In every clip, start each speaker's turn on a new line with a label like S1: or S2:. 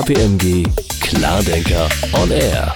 S1: KPMG Klardenker on Air.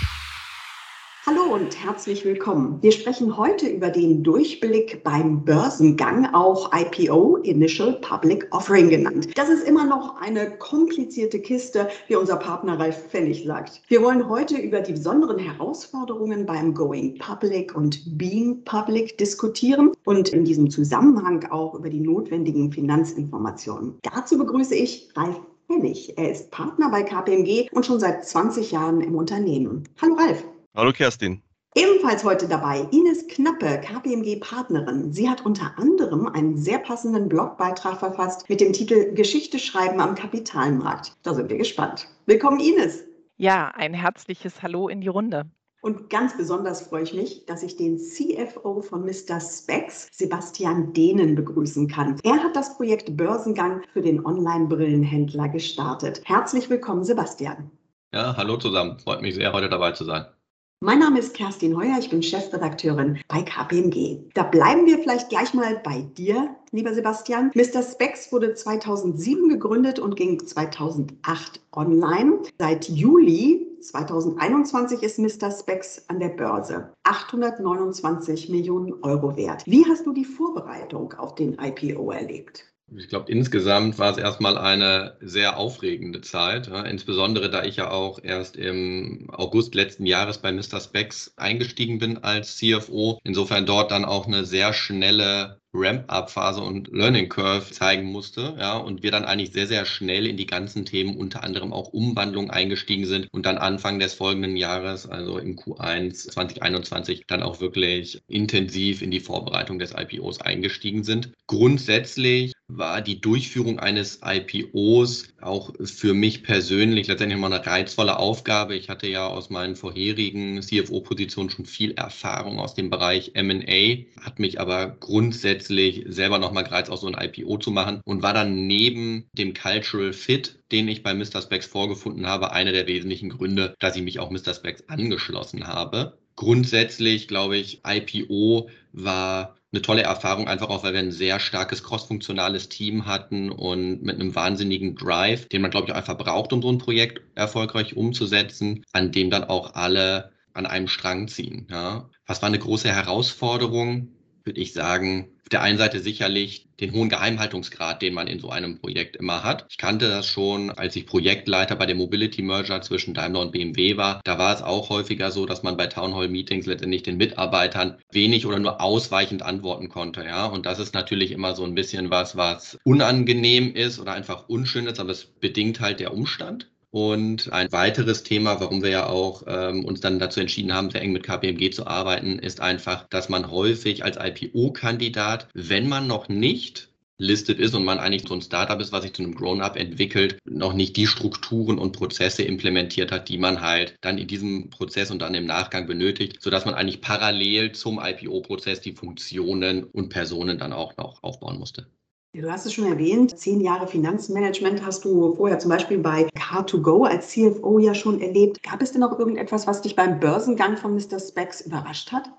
S2: Hallo und herzlich willkommen. Wir sprechen heute über den Durchblick beim Börsengang, auch IPO, Initial Public Offering genannt. Das ist immer noch eine komplizierte Kiste, wie unser Partner Ralf Pfennig sagt. Wir wollen heute über die besonderen Herausforderungen beim Going Public und Being Public diskutieren und in diesem Zusammenhang auch über die notwendigen Finanzinformationen. Dazu begrüße ich Ralf Pfennig. Er ist Partner bei KPMG und schon seit 20 Jahren im Unternehmen. Hallo Ralf.
S3: Hallo Kerstin.
S2: Ebenfalls heute dabei Ines Knappe, KPMG-Partnerin. Sie hat unter anderem einen sehr passenden Blogbeitrag verfasst mit dem Titel Geschichte schreiben am Kapitalmarkt. Da sind wir gespannt. Willkommen, Ines.
S4: Ja, ein herzliches Hallo in die Runde.
S2: Und ganz besonders freue ich mich, dass ich den CFO von Mr. Specs, Sebastian Dehnen, begrüßen kann. Er hat das Projekt Börsengang für den Online-Brillenhändler gestartet. Herzlich willkommen, Sebastian.
S3: Ja, hallo zusammen. Freut mich sehr, heute dabei zu sein.
S2: Mein Name ist Kerstin Heuer, ich bin Chefredakteurin bei KPMG. Da bleiben wir vielleicht gleich mal bei dir, lieber Sebastian. Mr. Specs wurde 2007 gegründet und ging 2008 online. Seit Juli 2021 ist Mr. Specs an der Börse. 829 Millionen Euro wert. Wie hast du die Vorbereitung auf den IPO erlebt?
S3: Ich glaube, insgesamt war es erstmal eine sehr aufregende Zeit, ja, insbesondere da ich ja auch erst im August letzten Jahres bei Mr. Specs eingestiegen bin als CFO. Insofern dort dann auch eine sehr schnelle Ramp-up-Phase und Learning Curve zeigen musste, ja, und wir dann eigentlich sehr, sehr schnell in die ganzen Themen, unter anderem auch Umwandlung eingestiegen sind und dann Anfang des folgenden Jahres, also im Q1 2021, dann auch wirklich intensiv in die Vorbereitung des IPOs eingestiegen sind. Grundsätzlich war die Durchführung eines IPOs auch für mich persönlich letztendlich mal eine reizvolle Aufgabe. Ich hatte ja aus meinen vorherigen CFO-Positionen schon viel Erfahrung aus dem Bereich M&A, hat mich aber grundsätzlich selber nochmal gereizt, auch so ein IPO zu machen und war dann neben dem Cultural Fit, den ich bei Mr. Specs vorgefunden habe, einer der wesentlichen Gründe, dass ich mich auch Mr. Specs angeschlossen habe. Grundsätzlich glaube ich, IPO war eine tolle Erfahrung, einfach auch, weil wir ein sehr starkes crossfunktionales Team hatten und mit einem wahnsinnigen Drive, den man, glaube ich, auch einfach braucht, um so ein Projekt erfolgreich umzusetzen, an dem dann auch alle an einem Strang ziehen. Ja. Was war eine große Herausforderung? Würde ich sagen, auf der einen Seite sicherlich den hohen Geheimhaltungsgrad, den man in so einem Projekt immer hat. Ich kannte das schon, als ich Projektleiter bei der Mobility Merger zwischen Daimler und BMW war. Da war es auch häufiger so, dass man bei Town Hall Meetings letztendlich den Mitarbeitern wenig oder nur ausweichend antworten konnte. Ja, und das ist natürlich immer so ein bisschen was, was unangenehm ist oder einfach unschön ist, aber es bedingt halt der Umstand. Und ein weiteres Thema, warum wir ja auch ähm, uns dann dazu entschieden haben, sehr eng mit KPMG zu arbeiten, ist einfach, dass man häufig als IPO-Kandidat, wenn man noch nicht listet ist und man eigentlich so ein Startup ist, was sich zu einem Grown-up entwickelt, noch nicht die Strukturen und Prozesse implementiert hat, die man halt dann in diesem Prozess und dann im Nachgang benötigt, sodass man eigentlich parallel zum IPO-Prozess die Funktionen und Personen dann auch noch aufbauen musste.
S2: Du hast es schon erwähnt, zehn Jahre Finanzmanagement hast du vorher zum Beispiel bei Car2Go als CFO ja schon erlebt. Gab es denn noch irgendetwas, was dich beim Börsengang von Mr. Specs überrascht hat?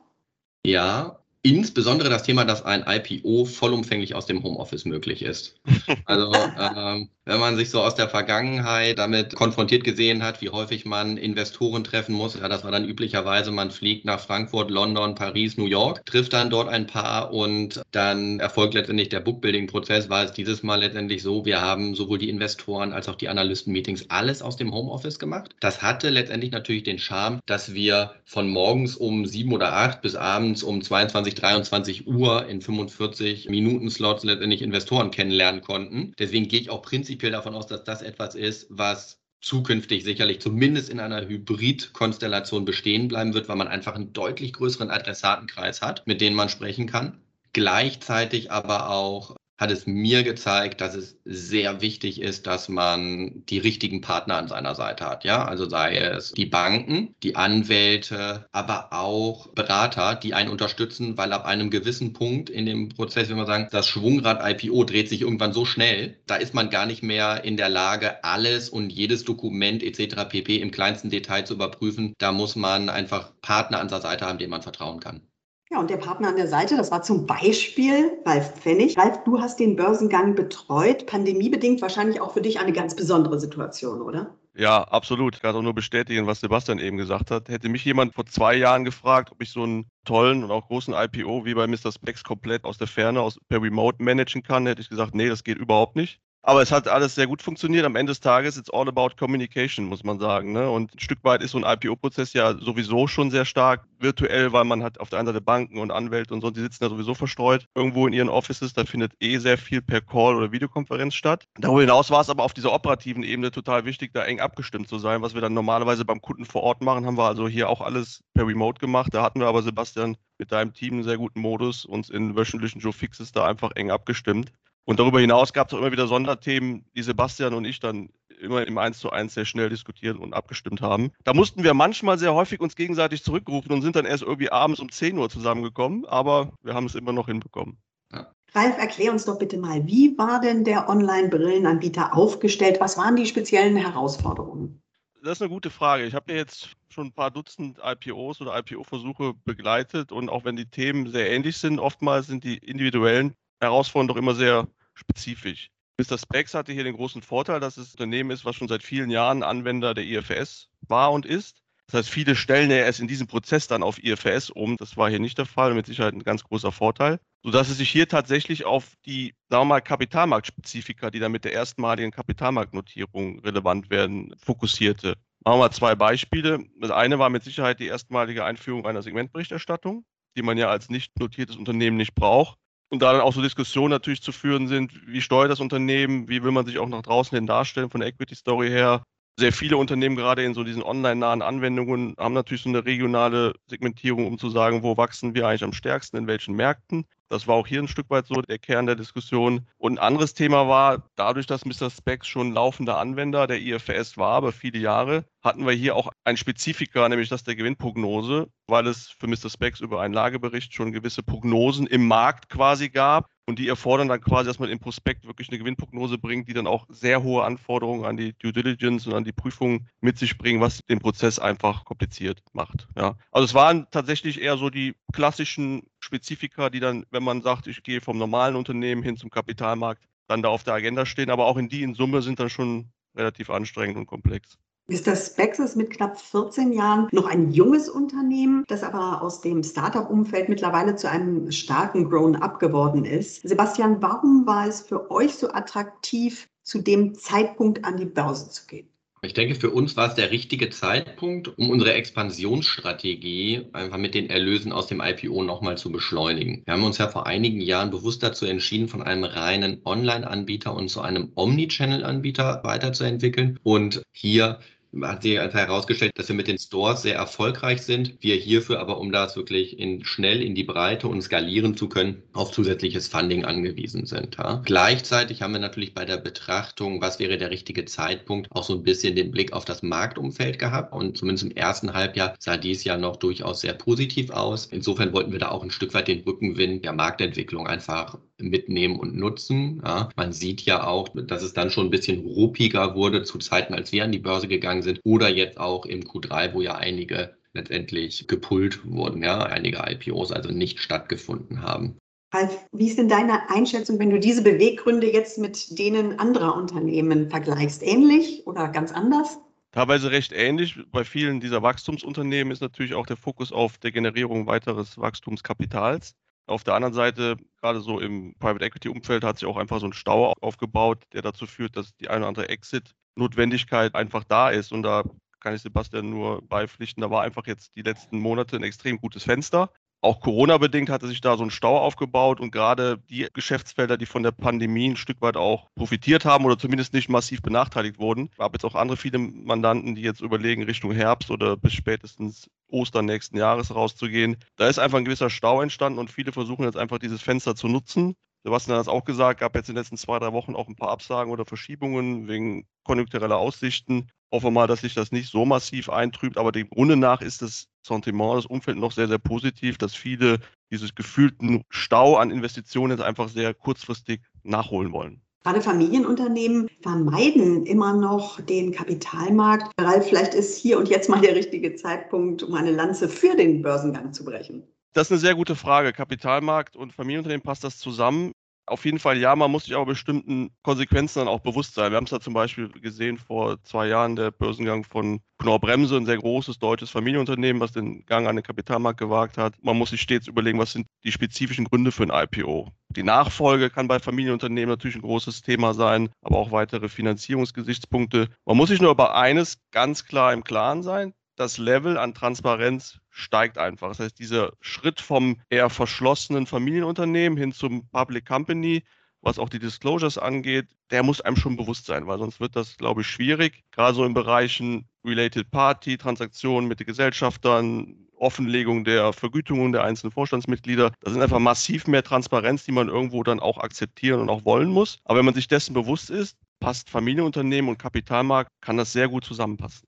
S3: Ja, Insbesondere das Thema, dass ein IPO vollumfänglich aus dem Homeoffice möglich ist. Also ähm, wenn man sich so aus der Vergangenheit damit konfrontiert gesehen hat, wie häufig man Investoren treffen muss, ja, das war dann üblicherweise, man fliegt nach Frankfurt, London, Paris, New York, trifft dann dort ein paar und dann erfolgt letztendlich der Bookbuilding-Prozess, war es dieses Mal letztendlich so, wir haben sowohl die Investoren als auch die Analysten-Meetings alles aus dem Homeoffice gemacht. Das hatte letztendlich natürlich den Charme, dass wir von morgens um sieben oder acht bis abends um 22 23 Uhr in 45 Minuten Slots letztendlich Investoren kennenlernen konnten. Deswegen gehe ich auch prinzipiell davon aus, dass das etwas ist, was zukünftig sicherlich zumindest in einer Hybrid-Konstellation bestehen bleiben wird, weil man einfach einen deutlich größeren Adressatenkreis hat, mit denen man sprechen kann. Gleichzeitig aber auch hat es mir gezeigt, dass es sehr wichtig ist, dass man die richtigen Partner an seiner Seite hat. Ja, also sei es die Banken, die Anwälte, aber auch Berater, die einen unterstützen, weil ab einem gewissen Punkt in dem Prozess, wenn man sagen, das Schwungrad IPO dreht sich irgendwann so schnell, da ist man gar nicht mehr in der Lage, alles und jedes Dokument etc. pp. im kleinsten Detail zu überprüfen. Da muss man einfach Partner an seiner Seite haben, denen man vertrauen kann.
S2: Ja, und der Partner an der Seite, das war zum Beispiel Ralf Pfennig. Ralf, du hast den Börsengang betreut, pandemiebedingt wahrscheinlich auch für dich eine ganz besondere Situation, oder?
S5: Ja, absolut. Ich kann auch nur bestätigen, was Sebastian eben gesagt hat. Hätte mich jemand vor zwei Jahren gefragt, ob ich so einen tollen und auch großen IPO wie bei Mr. Specs komplett aus der Ferne, aus, per Remote managen kann, hätte ich gesagt, nee, das geht überhaupt nicht. Aber es hat alles sehr gut funktioniert. Am Ende des Tages it's all about communication, muss man sagen. Ne? Und ein Stück weit ist so ein IPO-Prozess ja sowieso schon sehr stark virtuell, weil man hat auf der einen Seite Banken und Anwälte und so, die sitzen da sowieso verstreut irgendwo in ihren Offices. Da findet eh sehr viel per Call oder Videokonferenz statt. Darüber hinaus war es aber auf dieser operativen Ebene total wichtig, da eng abgestimmt zu sein. Was wir dann normalerweise beim Kunden vor Ort machen, haben wir also hier auch alles per Remote gemacht. Da hatten wir aber, Sebastian, mit deinem Team einen sehr guten Modus, uns in wöchentlichen Joe Fixes da einfach eng abgestimmt. Und darüber hinaus gab es auch immer wieder Sonderthemen, die Sebastian und ich dann immer im 1 zu 1 sehr schnell diskutiert und abgestimmt haben. Da mussten wir manchmal sehr häufig uns gegenseitig zurückrufen und sind dann erst irgendwie abends um 10 Uhr zusammengekommen, aber wir haben es immer noch hinbekommen.
S2: Ja. Ralf, erklär uns doch bitte mal, wie war denn der Online-Brillenanbieter aufgestellt? Was waren die speziellen Herausforderungen?
S5: Das ist eine gute Frage. Ich habe ja jetzt schon ein paar Dutzend IPOs oder IPO-Versuche begleitet und auch wenn die Themen sehr ähnlich sind, oftmals sind die individuellen Herausforderungen doch immer sehr spezifisch. Mr. Specs hatte hier den großen Vorteil, dass es ein Unternehmen ist, was schon seit vielen Jahren Anwender der IFS war und ist. Das heißt, viele stellen ja erst in diesem Prozess dann auf IFS um. Das war hier nicht der Fall, mit Sicherheit ein ganz großer Vorteil. Sodass es sich hier tatsächlich auf die, sagen wir mal, Kapitalmarktspezifika, die dann mit der erstmaligen Kapitalmarktnotierung relevant werden, fokussierte. Machen wir mal zwei Beispiele. Das eine war mit Sicherheit die erstmalige Einführung einer Segmentberichterstattung, die man ja als nicht notiertes Unternehmen nicht braucht. Und da dann auch so Diskussionen natürlich zu führen sind, wie steuert das Unternehmen, wie will man sich auch nach draußen hin darstellen von der Equity Story her. Sehr viele Unternehmen, gerade in so diesen online-nahen Anwendungen, haben natürlich so eine regionale Segmentierung, um zu sagen, wo wachsen wir eigentlich am stärksten, in welchen Märkten. Das war auch hier ein Stück weit so der Kern der Diskussion. Und ein anderes Thema war, dadurch, dass Mr. Specs schon laufender Anwender der IFRS war, über viele Jahre, hatten wir hier auch ein Spezifika, nämlich das der Gewinnprognose, weil es für Mr. Specs über einen Lagebericht schon gewisse Prognosen im Markt quasi gab, und die erfordern dann quasi, dass man im Prospekt wirklich eine Gewinnprognose bringt, die dann auch sehr hohe Anforderungen an die Due Diligence und an die Prüfung mit sich bringen, was den Prozess einfach kompliziert macht. Ja. Also es waren tatsächlich eher so die klassischen Spezifika, die dann, wenn man sagt, ich gehe vom normalen Unternehmen hin zum Kapitalmarkt, dann da auf der Agenda stehen. Aber auch in die in Summe sind dann schon relativ anstrengend und komplex.
S2: Mr. Spex ist mit knapp 14 Jahren noch ein junges Unternehmen, das aber aus dem Startup-Umfeld mittlerweile zu einem starken Grown-up geworden ist. Sebastian, warum war es für euch so attraktiv, zu dem Zeitpunkt an die Börse zu gehen?
S3: Ich denke, für uns war es der richtige Zeitpunkt, um unsere Expansionsstrategie einfach mit den Erlösen aus dem IPO nochmal zu beschleunigen. Wir haben uns ja vor einigen Jahren bewusst dazu entschieden, von einem reinen Online-Anbieter und zu einem Omnichannel-Anbieter weiterzuentwickeln und hier hat sich herausgestellt, dass wir mit den Stores sehr erfolgreich sind. Wir hierfür aber, um das wirklich in, schnell in die Breite und skalieren zu können, auf zusätzliches Funding angewiesen sind. Ja. Gleichzeitig haben wir natürlich bei der Betrachtung, was wäre der richtige Zeitpunkt, auch so ein bisschen den Blick auf das Marktumfeld gehabt. Und zumindest im ersten Halbjahr sah dies ja noch durchaus sehr positiv aus. Insofern wollten wir da auch ein Stück weit den Rückenwind der Marktentwicklung einfach mitnehmen und nutzen. Ja. Man sieht ja auch, dass es dann schon ein bisschen ruppiger wurde zu Zeiten, als wir an die Börse gegangen sind oder jetzt auch im Q3, wo ja einige letztendlich gepult wurden, ja, einige IPOs also nicht stattgefunden haben.
S2: Ralf, wie ist denn deine Einschätzung, wenn du diese Beweggründe jetzt mit denen anderer Unternehmen vergleichst? Ähnlich oder ganz anders?
S5: Teilweise recht ähnlich. Bei vielen dieser Wachstumsunternehmen ist natürlich auch der Fokus auf der Generierung weiteres Wachstumskapitals. Auf der anderen Seite, gerade so im Private Equity Umfeld, hat sich auch einfach so ein Stau aufgebaut, der dazu führt, dass die eine oder andere Exit-Notwendigkeit einfach da ist. Und da kann ich Sebastian nur beipflichten. Da war einfach jetzt die letzten Monate ein extrem gutes Fenster. Auch Corona-bedingt hatte sich da so ein Stau aufgebaut und gerade die Geschäftsfelder, die von der Pandemie ein Stück weit auch profitiert haben oder zumindest nicht massiv benachteiligt wurden. Ich habe jetzt auch andere viele Mandanten, die jetzt überlegen, Richtung Herbst oder bis spätestens Ostern nächsten Jahres rauszugehen. Da ist einfach ein gewisser Stau entstanden und viele versuchen jetzt einfach dieses Fenster zu nutzen. Sebastian hat es auch gesagt, gab jetzt in den letzten zwei, drei Wochen auch ein paar Absagen oder Verschiebungen wegen konjunktureller Aussichten. Hoffen wir mal, dass sich das nicht so massiv eintrübt, aber dem Grunde nach ist das Sentiment, das Umfeld noch sehr, sehr positiv, dass viele dieses gefühlten Stau an Investitionen jetzt einfach sehr kurzfristig nachholen wollen.
S2: Gerade Familienunternehmen vermeiden immer noch den Kapitalmarkt. Ralf, vielleicht ist hier und jetzt mal der richtige Zeitpunkt, um eine Lanze für den Börsengang zu brechen.
S5: Das ist eine sehr gute Frage. Kapitalmarkt und Familienunternehmen passt das zusammen? Auf jeden Fall ja, man muss sich aber bestimmten Konsequenzen dann auch bewusst sein. Wir haben es da zum Beispiel gesehen vor zwei Jahren, der Börsengang von Knorr Bremse, ein sehr großes deutsches Familienunternehmen, was den Gang an den Kapitalmarkt gewagt hat. Man muss sich stets überlegen, was sind die spezifischen Gründe für ein IPO. Die Nachfolge kann bei Familienunternehmen natürlich ein großes Thema sein, aber auch weitere Finanzierungsgesichtspunkte. Man muss sich nur über eines ganz klar im Klaren sein das Level an Transparenz steigt einfach. Das heißt, dieser Schritt vom eher verschlossenen Familienunternehmen hin zum Public Company, was auch die Disclosures angeht, der muss einem schon bewusst sein, weil sonst wird das, glaube ich, schwierig. Gerade so in Bereichen Related Party, Transaktionen mit den Gesellschaftern, Offenlegung der Vergütungen der einzelnen Vorstandsmitglieder. Da sind einfach massiv mehr Transparenz, die man irgendwo dann auch akzeptieren und auch wollen muss. Aber wenn man sich dessen bewusst ist, passt Familienunternehmen und Kapitalmarkt, kann das sehr gut zusammenpassen.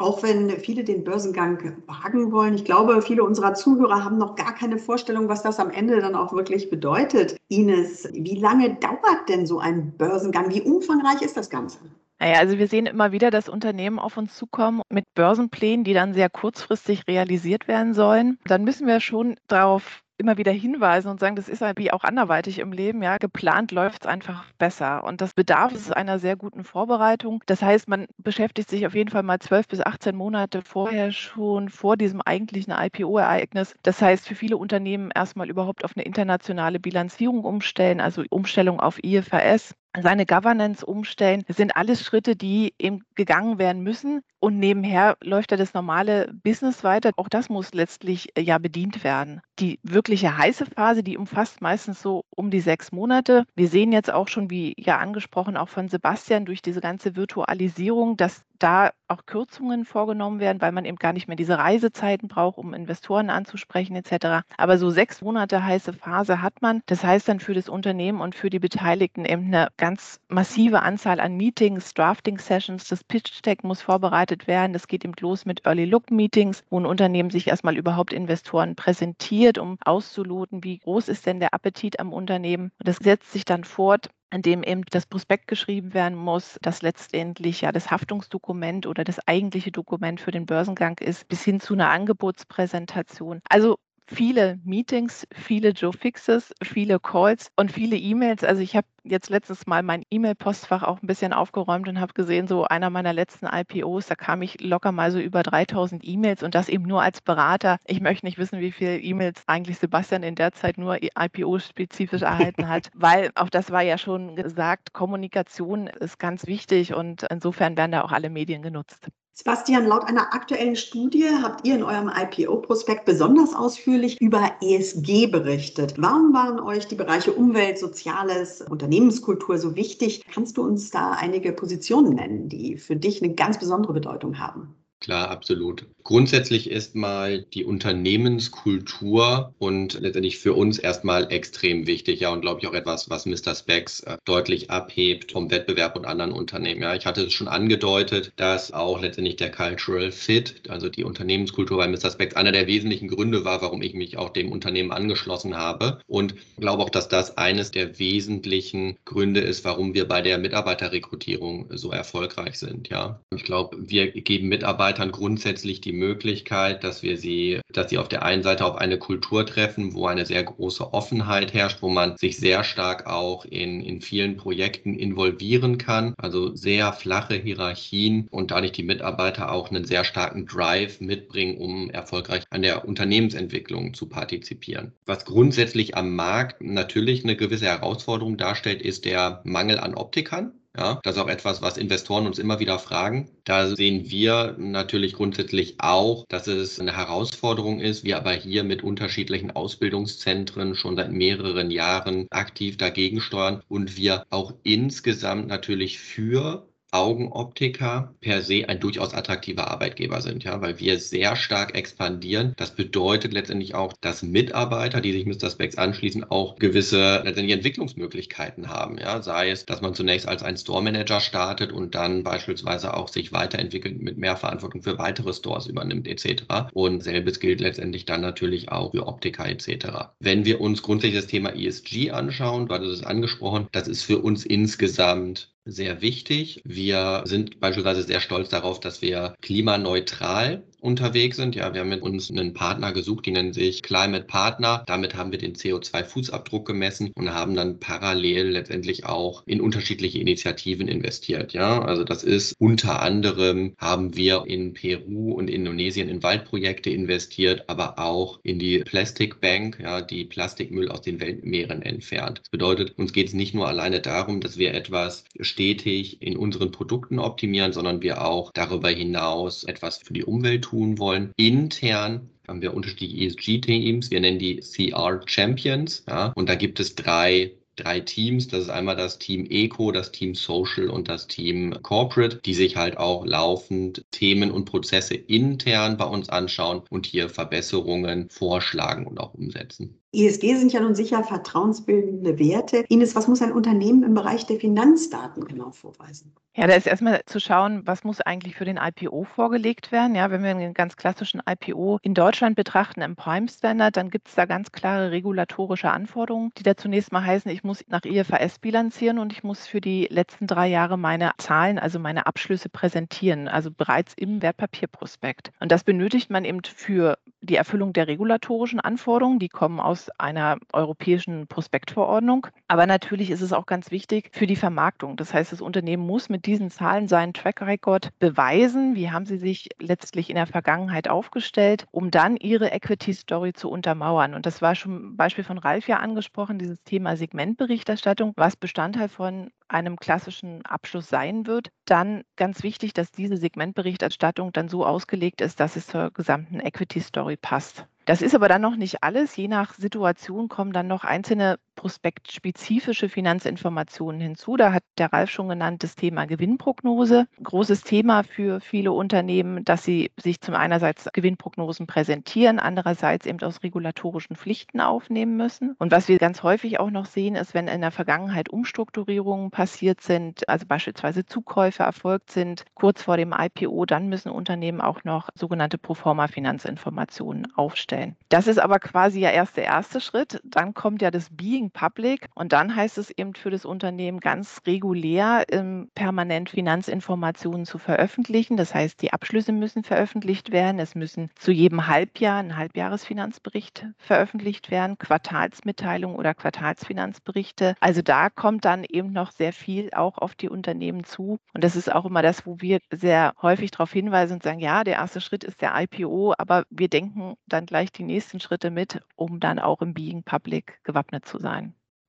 S2: Auch wenn viele den Börsengang wagen wollen, ich glaube, viele unserer Zuhörer haben noch gar keine Vorstellung, was das am Ende dann auch wirklich bedeutet. Ines, wie lange dauert denn so ein Börsengang? Wie umfangreich ist das Ganze?
S4: Naja, also wir sehen immer wieder, dass Unternehmen auf uns zukommen mit Börsenplänen, die dann sehr kurzfristig realisiert werden sollen. Dann müssen wir schon darauf immer wieder hinweisen und sagen, das ist wie auch anderweitig im Leben, ja, geplant läuft es einfach besser. Und das bedarf es einer sehr guten Vorbereitung. Das heißt, man beschäftigt sich auf jeden Fall mal 12 bis 18 Monate vorher schon vor diesem eigentlichen IPO-Ereignis. Das heißt, für viele Unternehmen erstmal überhaupt auf eine internationale Bilanzierung umstellen, also Umstellung auf IFRS seine Governance umstellen. Das sind alles Schritte, die eben gegangen werden müssen. Und nebenher läuft ja das normale Business weiter. Auch das muss letztlich äh, ja bedient werden. Die wirkliche heiße Phase, die umfasst meistens so um die sechs Monate. Wir sehen jetzt auch schon, wie ja angesprochen, auch von Sebastian, durch diese ganze Virtualisierung, dass da auch Kürzungen vorgenommen werden, weil man eben gar nicht mehr diese Reisezeiten braucht, um Investoren anzusprechen etc. Aber so sechs Monate heiße Phase hat man. Das heißt dann für das Unternehmen und für die Beteiligten eben eine ganz massive Anzahl an Meetings, Drafting-Sessions. Das Pitch-Deck muss vorbereitet werden. Das geht eben los mit Early-Look-Meetings, wo ein Unternehmen sich erstmal überhaupt Investoren präsentiert, um auszuloten, wie groß ist denn der Appetit am Unternehmen. Und das setzt sich dann fort an dem eben das Prospekt geschrieben werden muss, das letztendlich ja das Haftungsdokument oder das eigentliche Dokument für den Börsengang ist, bis hin zu einer Angebotspräsentation. Also viele Meetings, viele Joe Fixes, viele Calls und viele E-Mails. Also ich habe jetzt letztes Mal mein E-Mail-Postfach auch ein bisschen aufgeräumt und habe gesehen, so einer meiner letzten IPOs, da kam ich locker mal so über 3000 E-Mails und das eben nur als Berater. Ich möchte nicht wissen, wie viele E-Mails eigentlich Sebastian in der Zeit nur IPO-spezifisch erhalten hat, weil auch das war ja schon gesagt, Kommunikation ist ganz wichtig und insofern werden da auch alle Medien genutzt.
S2: Sebastian, laut einer aktuellen Studie habt ihr in eurem IPO-Prospekt besonders ausführlich über ESG berichtet. Warum waren euch die Bereiche Umwelt, Soziales, Unternehmenskultur so wichtig? Kannst du uns da einige Positionen nennen, die für dich eine ganz besondere Bedeutung haben?
S3: Klar, absolut. Grundsätzlich ist mal die Unternehmenskultur und letztendlich für uns erstmal extrem wichtig, ja, und glaube ich auch etwas, was Mr. Specs äh, deutlich abhebt vom Wettbewerb und anderen Unternehmen. Ja, ich hatte es schon angedeutet, dass auch letztendlich der Cultural Fit, also die Unternehmenskultur bei Mr. Specs, einer der wesentlichen Gründe war, warum ich mich auch dem Unternehmen angeschlossen habe. Und glaube auch, dass das eines der wesentlichen Gründe ist, warum wir bei der Mitarbeiterrekrutierung so erfolgreich sind. Ja, ich glaube, wir geben Mitarbeiter Mitarbeitern grundsätzlich die Möglichkeit, dass wir sie, dass sie auf der einen Seite auf eine Kultur treffen, wo eine sehr große Offenheit herrscht, wo man sich sehr stark auch in, in vielen Projekten involvieren kann. Also sehr flache Hierarchien und dadurch die Mitarbeiter auch einen sehr starken Drive mitbringen, um erfolgreich an der Unternehmensentwicklung zu partizipieren. Was grundsätzlich am Markt natürlich eine gewisse Herausforderung darstellt, ist der Mangel an Optikern. Ja, das ist auch etwas, was Investoren uns immer wieder fragen. Da sehen wir natürlich grundsätzlich auch, dass es eine Herausforderung ist, wir aber hier mit unterschiedlichen Ausbildungszentren schon seit mehreren Jahren aktiv dagegen steuern und wir auch insgesamt natürlich für Augenoptiker per se ein durchaus attraktiver Arbeitgeber sind, ja, weil wir sehr stark expandieren. Das bedeutet letztendlich auch, dass Mitarbeiter, die sich Mr. Specs anschließen, auch gewisse letztendlich Entwicklungsmöglichkeiten haben, ja, sei es, dass man zunächst als ein Store Manager startet und dann beispielsweise auch sich weiterentwickelt mit mehr Verantwortung für weitere Stores übernimmt etc. Und selbes gilt letztendlich dann natürlich auch für Optiker etc. Wenn wir uns grundsätzlich das Thema ESG anschauen, du hattest es angesprochen, das ist für uns insgesamt sehr wichtig. Wir sind beispielsweise sehr stolz darauf, dass wir klimaneutral unterwegs sind. Ja, wir haben mit uns einen Partner gesucht, die nennen sich Climate Partner. Damit haben wir den CO2-Fußabdruck gemessen und haben dann parallel letztendlich auch in unterschiedliche Initiativen investiert. Ja, also das ist unter anderem haben wir in Peru und Indonesien in Waldprojekte investiert, aber auch in die Plastic Bank, ja, die Plastikmüll aus den Weltmeeren entfernt. Das bedeutet, uns geht es nicht nur alleine darum, dass wir etwas stetig in unseren Produkten optimieren, sondern wir auch darüber hinaus etwas für die Umwelt tun wollen. Intern haben wir unterschiedliche ESG-Teams. Wir nennen die CR Champions. Ja, und da gibt es drei drei Teams. Das ist einmal das Team Eco, das Team Social und das Team Corporate, die sich halt auch laufend Themen und Prozesse intern bei uns anschauen und hier Verbesserungen vorschlagen und auch umsetzen.
S2: ESG sind ja nun sicher vertrauensbildende Werte. Ines, was muss ein Unternehmen im Bereich der Finanzdaten genau vorweisen?
S4: Ja, da ist erstmal zu schauen, was muss eigentlich für den IPO vorgelegt werden. Ja, wenn wir einen ganz klassischen IPO in Deutschland betrachten, im Prime Standard, dann gibt es da ganz klare regulatorische Anforderungen, die da zunächst mal heißen, ich muss nach IFRS bilanzieren und ich muss für die letzten drei Jahre meine Zahlen, also meine Abschlüsse präsentieren, also bereits im Wertpapierprospekt. Und das benötigt man eben für die Erfüllung der regulatorischen Anforderungen, die kommen aus aus einer europäischen Prospektverordnung. Aber natürlich ist es auch ganz wichtig für die Vermarktung. Das heißt, das Unternehmen muss mit diesen Zahlen seinen Track Record beweisen. Wie haben sie sich letztlich in der Vergangenheit aufgestellt, um dann ihre Equity Story zu untermauern? Und das war schon Beispiel von Ralf ja angesprochen, dieses Thema Segmentberichterstattung, was Bestandteil von einem klassischen Abschluss sein wird. Dann ganz wichtig, dass diese Segmentberichterstattung dann so ausgelegt ist, dass es zur gesamten Equity Story passt. Das ist aber dann noch nicht alles. Je nach Situation kommen dann noch einzelne prospektspezifische Finanzinformationen hinzu. Da hat der Ralf schon genannt das Thema Gewinnprognose. Großes Thema für viele Unternehmen, dass sie sich zum einerseits Gewinnprognosen präsentieren, andererseits eben aus regulatorischen Pflichten aufnehmen müssen. Und was wir ganz häufig auch noch sehen, ist, wenn in der Vergangenheit Umstrukturierungen passiert sind, also beispielsweise Zukäufe erfolgt sind, kurz vor dem IPO, dann müssen Unternehmen auch noch sogenannte Proforma-Finanzinformationen aufstellen. Das ist aber quasi ja erst der erste Schritt. Dann kommt ja das Being Public. Und dann heißt es eben für das Unternehmen ganz regulär, ähm, permanent Finanzinformationen zu veröffentlichen. Das heißt, die Abschlüsse müssen veröffentlicht werden. Es müssen zu jedem Halbjahr ein Halbjahresfinanzbericht veröffentlicht werden, Quartalsmitteilungen oder Quartalsfinanzberichte. Also da kommt dann eben noch sehr viel auch auf die Unternehmen zu. Und das ist auch immer das, wo wir sehr häufig darauf hinweisen und sagen, ja, der erste Schritt ist der IPO, aber wir denken dann gleich die nächsten Schritte mit, um dann auch im Being Public gewappnet zu sein.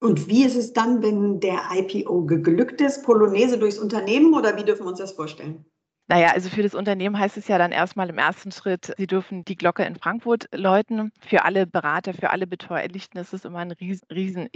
S2: Und wie ist es dann, wenn der IPO geglückt ist? Polonaise durchs Unternehmen oder wie dürfen wir uns das vorstellen?
S4: Naja, also für das Unternehmen heißt es ja dann erstmal im ersten Schritt, sie dürfen die Glocke in Frankfurt läuten. Für alle Berater, für alle Beteuerlichten ist es immer ein riesen, riesen.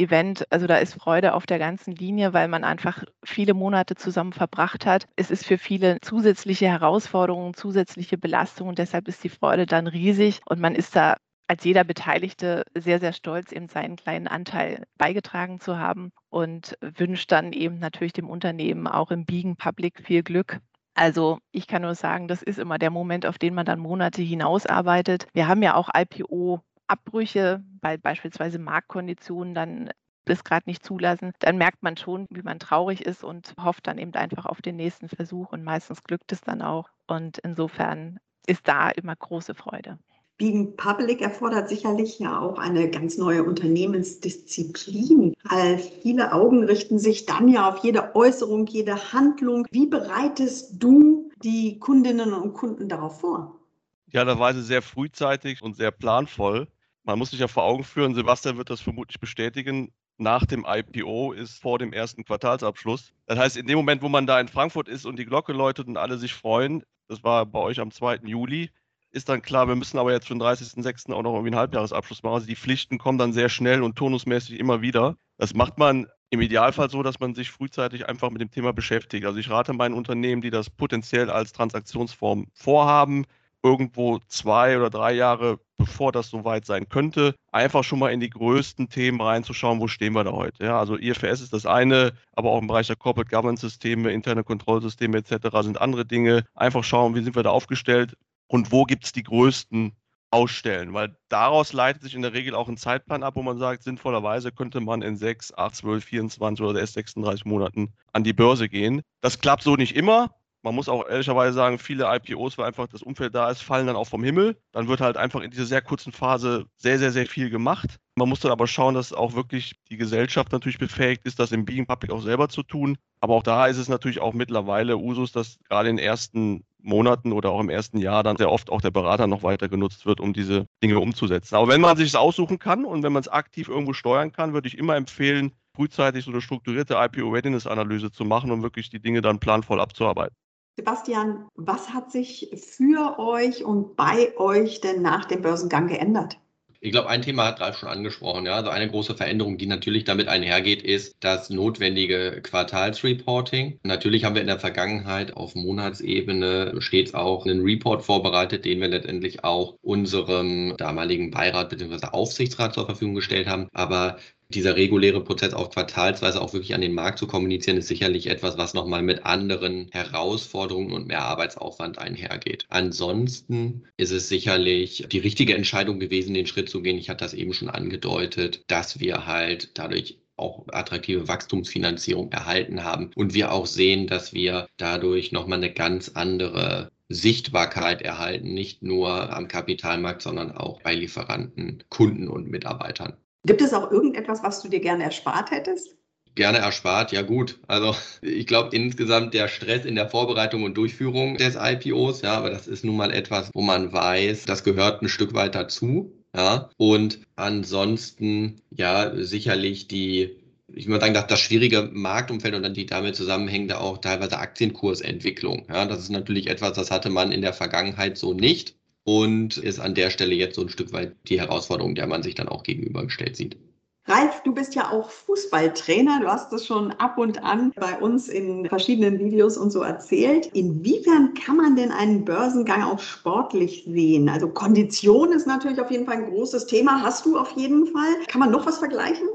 S4: Also da ist Freude auf der ganzen Linie, weil man einfach viele Monate zusammen verbracht hat. Es ist für viele zusätzliche Herausforderungen, zusätzliche Belastungen. Deshalb ist die Freude dann riesig und man ist da als jeder Beteiligte sehr, sehr stolz, eben seinen kleinen Anteil beigetragen zu haben und wünscht dann eben natürlich dem Unternehmen auch im Biegen Public viel Glück. Also ich kann nur sagen, das ist immer der Moment, auf den man dann Monate hinausarbeitet. Wir haben ja auch IPO-Abbrüche, weil beispielsweise Marktkonditionen dann das gerade nicht zulassen, dann merkt man schon, wie man traurig ist und hofft dann eben einfach auf den nächsten Versuch und meistens glückt es dann auch. Und insofern ist da immer große Freude.
S2: Being Public erfordert sicherlich ja auch eine ganz neue Unternehmensdisziplin. All viele Augen richten sich dann ja auf jede Äußerung, jede Handlung. Wie bereitest du die Kundinnen und Kunden darauf vor?
S5: Ja, war sie sehr frühzeitig und sehr planvoll. Man muss sich ja vor Augen führen, Sebastian wird das vermutlich bestätigen, nach dem IPO ist vor dem ersten Quartalsabschluss. Das heißt, in dem Moment, wo man da in Frankfurt ist und die Glocke läutet und alle sich freuen, das war bei euch am 2. Juli, ist dann klar, wir müssen aber jetzt für den 30.06. auch noch irgendwie einen Halbjahresabschluss machen. Also die Pflichten kommen dann sehr schnell und turnusmäßig immer wieder. Das macht man im Idealfall so, dass man sich frühzeitig einfach mit dem Thema beschäftigt. Also ich rate meinen Unternehmen, die das potenziell als Transaktionsform vorhaben, irgendwo zwei oder drei Jahre bevor das soweit sein könnte, einfach schon mal in die größten Themen reinzuschauen, wo stehen wir da heute. Ja, also IFRS ist das eine, aber auch im Bereich der Corporate Governance Systeme, interne Kontrollsysteme etc. sind andere Dinge. Einfach schauen, wie sind wir da aufgestellt, und wo gibt es die größten ausstellen, weil daraus leitet sich in der Regel auch ein Zeitplan ab, wo man sagt, sinnvollerweise könnte man in 6, 8, 12, 24 oder erst 36 Monaten an die Börse gehen. Das klappt so nicht immer. Man muss auch ehrlicherweise sagen, viele IPOs, weil einfach das Umfeld da ist, fallen dann auch vom Himmel. Dann wird halt einfach in dieser sehr kurzen Phase sehr, sehr, sehr viel gemacht. Man muss dann aber schauen, dass auch wirklich die Gesellschaft natürlich befähigt ist, das im Being Public auch selber zu tun. Aber auch da ist es natürlich auch mittlerweile Usus, dass gerade in den ersten Monaten oder auch im ersten Jahr dann sehr oft auch der Berater noch weiter genutzt wird, um diese Dinge umzusetzen. Aber wenn man sich es aussuchen kann und wenn man es aktiv irgendwo steuern kann, würde ich immer empfehlen, frühzeitig so eine strukturierte IPO-Readiness-Analyse zu machen, um wirklich die Dinge dann planvoll abzuarbeiten.
S2: Sebastian, was hat sich für euch und bei euch denn nach dem Börsengang geändert?
S3: Ich glaube, ein Thema hat Ralf schon angesprochen. Ja, also eine große Veränderung, die natürlich damit einhergeht, ist das notwendige Quartalsreporting. Natürlich haben wir in der Vergangenheit auf Monatsebene stets auch einen Report vorbereitet, den wir letztendlich auch unserem damaligen Beirat bzw. Aufsichtsrat zur Verfügung gestellt haben. Aber dieser reguläre Prozess auf Quartalsweise auch wirklich an den Markt zu kommunizieren, ist sicherlich etwas, was nochmal mit anderen Herausforderungen und mehr Arbeitsaufwand einhergeht. Ansonsten ist es sicherlich die richtige Entscheidung gewesen, den Schritt zu gehen. Ich hatte das eben schon angedeutet, dass wir halt dadurch auch attraktive Wachstumsfinanzierung erhalten haben und wir auch sehen, dass wir dadurch nochmal eine ganz andere Sichtbarkeit erhalten, nicht nur am Kapitalmarkt, sondern auch bei Lieferanten, Kunden und Mitarbeitern.
S2: Gibt es auch irgendetwas, was du dir gerne erspart hättest?
S3: Gerne erspart, ja gut. Also ich glaube insgesamt der Stress in der Vorbereitung und Durchführung des IPOs, ja, aber das ist nun mal etwas, wo man weiß, das gehört ein Stück weit dazu. Ja, und ansonsten ja sicherlich die ich würde sagen, das schwierige Marktumfeld und dann die damit zusammenhängende auch teilweise Aktienkursentwicklung. Ja, das ist natürlich etwas, das hatte man in der Vergangenheit so nicht und ist an der Stelle jetzt so ein Stück weit die Herausforderung, der man sich dann auch gegenübergestellt sieht.
S2: Ralf, du bist ja auch Fußballtrainer. Du hast das schon ab und an bei uns in verschiedenen Videos und so erzählt. Inwiefern kann man denn einen Börsengang auch sportlich sehen? Also Kondition ist natürlich auf jeden Fall ein großes Thema. Hast du auf jeden Fall. Kann man noch was vergleichen?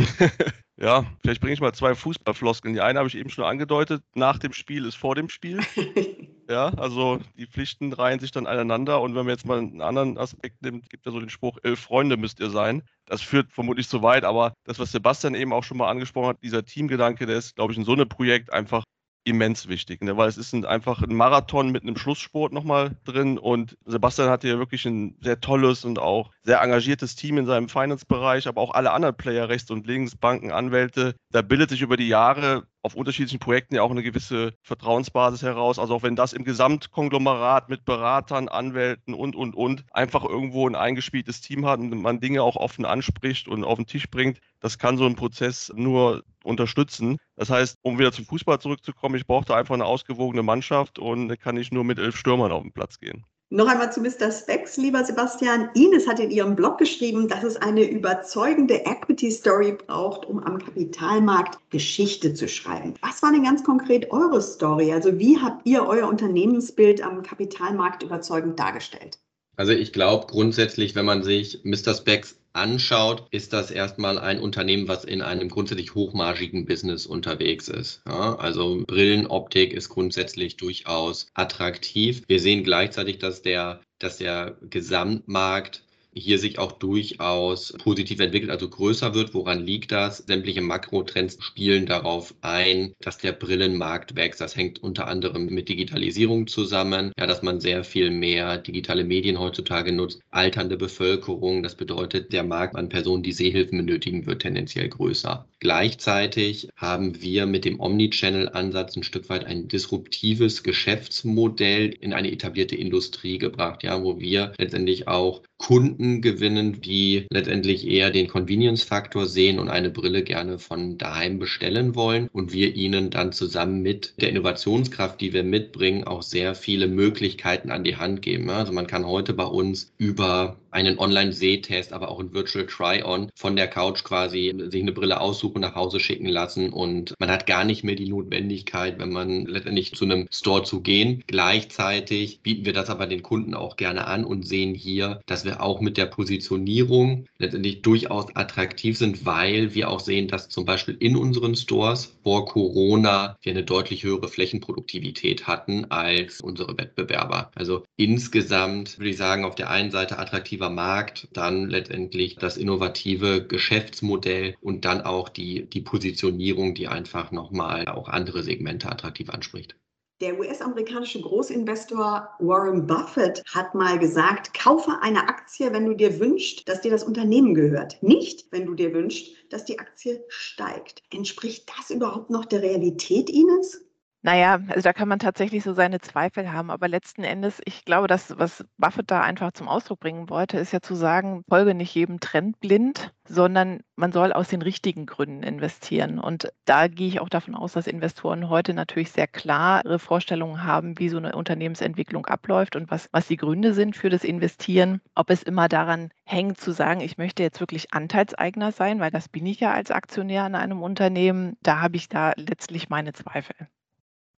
S5: Ja, vielleicht bringe ich mal zwei Fußballfloskeln. Die eine habe ich eben schon angedeutet, nach dem Spiel ist vor dem Spiel. ja, also die Pflichten reihen sich dann aneinander und wenn man jetzt mal einen anderen Aspekt nimmt, gibt ja so den Spruch, elf Freunde müsst ihr sein. Das führt vermutlich zu weit, aber das, was Sebastian eben auch schon mal angesprochen hat, dieser Teamgedanke, der ist, glaube ich, in so einem Projekt einfach immens wichtig, ne? weil es ist ein, einfach ein Marathon mit einem Schlusssport nochmal drin und Sebastian hatte ja wirklich ein sehr tolles und auch sehr engagiertes Team in seinem Finance-Bereich, aber auch alle anderen Player rechts und links, Banken, Anwälte. Da bildet sich über die Jahre auf unterschiedlichen Projekten ja auch eine gewisse Vertrauensbasis heraus. Also auch wenn das im Gesamtkonglomerat mit Beratern, Anwälten und, und, und einfach irgendwo ein eingespieltes Team hat und man Dinge auch offen anspricht und auf den Tisch bringt, das kann so ein Prozess nur unterstützen. Das heißt, um wieder zum Fußball zurückzukommen, ich brauchte einfach eine ausgewogene Mannschaft und kann nicht nur mit elf Stürmern auf den Platz gehen.
S2: Noch einmal zu Mr. Specs, lieber Sebastian. Ines hat in ihrem Blog geschrieben, dass es eine überzeugende Equity Story braucht, um am Kapitalmarkt Geschichte zu schreiben. Was war denn ganz konkret eure Story? Also wie habt ihr euer Unternehmensbild am Kapitalmarkt überzeugend dargestellt?
S3: Also ich glaube grundsätzlich, wenn man sich Mr. Specs anschaut, ist das erstmal ein Unternehmen, was in einem grundsätzlich hochmargigen Business unterwegs ist. Ja, also Brillenoptik ist grundsätzlich durchaus attraktiv. Wir sehen gleichzeitig, dass der, dass der Gesamtmarkt hier sich auch durchaus positiv entwickelt, also größer wird. Woran liegt das? Sämtliche Makrotrends spielen darauf ein, dass der Brillenmarkt wächst. Das hängt unter anderem mit Digitalisierung zusammen, ja, dass man sehr viel mehr digitale Medien heutzutage nutzt, alternde Bevölkerung. Das bedeutet, der Markt an Personen, die Sehhilfen benötigen, wird tendenziell größer. Gleichzeitig haben wir mit dem Omnichannel-Ansatz ein Stück weit ein disruptives Geschäftsmodell in eine etablierte Industrie gebracht, ja, wo wir letztendlich auch Kunden gewinnen, die letztendlich eher den Convenience-Faktor sehen und eine Brille gerne von daheim bestellen wollen und wir ihnen dann zusammen mit der Innovationskraft, die wir mitbringen, auch sehr viele Möglichkeiten an die Hand geben. Also man kann heute bei uns über einen Online-Sehtest, aber auch ein Virtual Try-On von der Couch quasi sich eine Brille aussuchen, nach Hause schicken lassen und man hat gar nicht mehr die Notwendigkeit, wenn man letztendlich zu einem Store zu gehen. Gleichzeitig bieten wir das aber den Kunden auch gerne an und sehen hier, dass wir auch mit der Positionierung letztendlich durchaus attraktiv sind, weil wir auch sehen, dass zum Beispiel in unseren Stores vor Corona wir eine deutlich höhere Flächenproduktivität hatten als unsere Wettbewerber. Also insgesamt würde ich sagen, auf der einen Seite attraktiver Markt, dann letztendlich das innovative Geschäftsmodell und dann auch die, die Positionierung, die einfach nochmal auch andere Segmente attraktiv anspricht.
S2: Der US-amerikanische Großinvestor Warren Buffett hat mal gesagt, kaufe eine Aktie, wenn du dir wünschst, dass dir das Unternehmen gehört. Nicht, wenn du dir wünschst, dass die Aktie steigt. Entspricht das überhaupt noch der Realität, Ines?
S4: Naja, also da kann man tatsächlich so seine Zweifel haben, aber letzten Endes, ich glaube, das, was Buffett da einfach zum Ausdruck bringen wollte, ist ja zu sagen, folge nicht jedem Trend blind, sondern man soll aus den richtigen Gründen investieren. Und da gehe ich auch davon aus, dass Investoren heute natürlich sehr klare Vorstellungen haben, wie so eine Unternehmensentwicklung abläuft und was, was die Gründe sind für das Investieren. Ob es immer daran hängt zu sagen, ich möchte jetzt wirklich Anteilseigner sein, weil das bin ich ja als Aktionär an einem Unternehmen, da habe ich da letztlich meine Zweifel.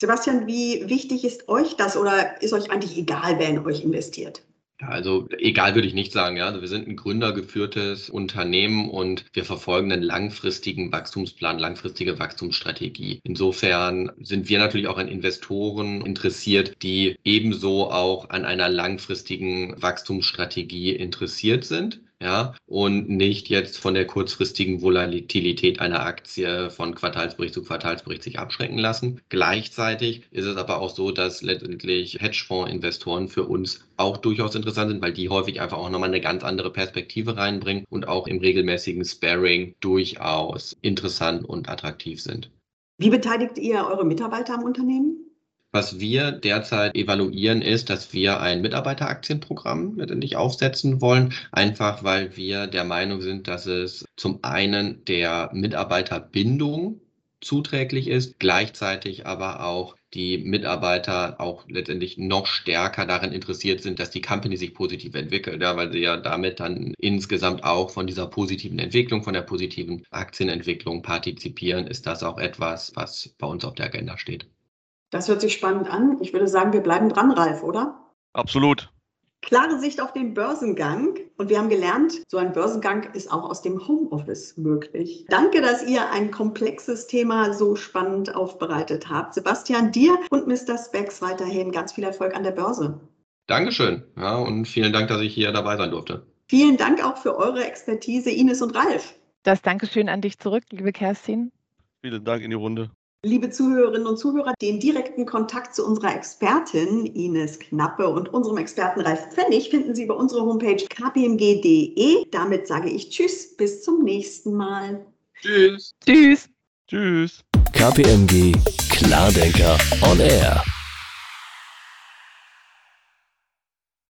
S2: Sebastian, wie wichtig ist euch das oder ist euch eigentlich egal, wer in euch investiert?
S3: Also egal würde ich nicht sagen. Ja. Also wir sind ein gründergeführtes Unternehmen und wir verfolgen einen langfristigen Wachstumsplan, langfristige Wachstumsstrategie. Insofern sind wir natürlich auch an Investoren interessiert, die ebenso auch an einer langfristigen Wachstumsstrategie interessiert sind ja, und nicht jetzt von der kurzfristigen Volatilität einer Aktie von Quartalsbericht zu Quartalsbericht sich abschrecken lassen. Gleichzeitig ist es aber auch so, dass letztendlich Hedgefonds-Investoren für uns auch durchaus interessant sind, weil die häufig einfach auch nochmal eine ganz andere Perspektive reinbringen und auch im regelmäßigen Sparing durchaus interessant und attraktiv sind.
S2: Wie beteiligt ihr eure Mitarbeiter am Unternehmen?
S3: Was wir derzeit evaluieren, ist, dass wir ein Mitarbeiteraktienprogramm letztendlich aufsetzen wollen, einfach weil wir der Meinung sind, dass es zum einen der Mitarbeiterbindung zuträglich ist, gleichzeitig aber auch die Mitarbeiter auch letztendlich noch stärker daran interessiert sind, dass die Company sich positiv entwickelt, ja, weil sie ja damit dann insgesamt auch von dieser positiven Entwicklung, von der positiven Aktienentwicklung partizipieren, ist das auch etwas, was bei uns auf der Agenda steht.
S2: Das hört sich spannend an. Ich würde sagen, wir bleiben dran, Ralf, oder?
S5: Absolut.
S2: Klare Sicht auf den Börsengang. Und wir haben gelernt, so ein Börsengang ist auch aus dem Homeoffice möglich. Danke, dass ihr ein komplexes Thema so spannend aufbereitet habt. Sebastian, dir und Mr. Specs weiterhin ganz viel Erfolg an der Börse.
S3: Dankeschön. Ja, und vielen Dank, dass ich hier dabei sein durfte.
S2: Vielen Dank auch für eure Expertise, Ines und Ralf.
S4: Das Dankeschön an dich zurück, liebe Kerstin.
S5: Vielen Dank in die Runde.
S2: Liebe Zuhörerinnen und Zuhörer, den direkten Kontakt zu unserer Expertin Ines Knappe und unserem Experten Ralf Pfennig finden Sie über unsere Homepage kpmg.de. Damit sage ich Tschüss, bis zum nächsten Mal.
S3: Tschüss.
S4: Tschüss.
S5: Tschüss.
S1: KPMG Klardenker on Air.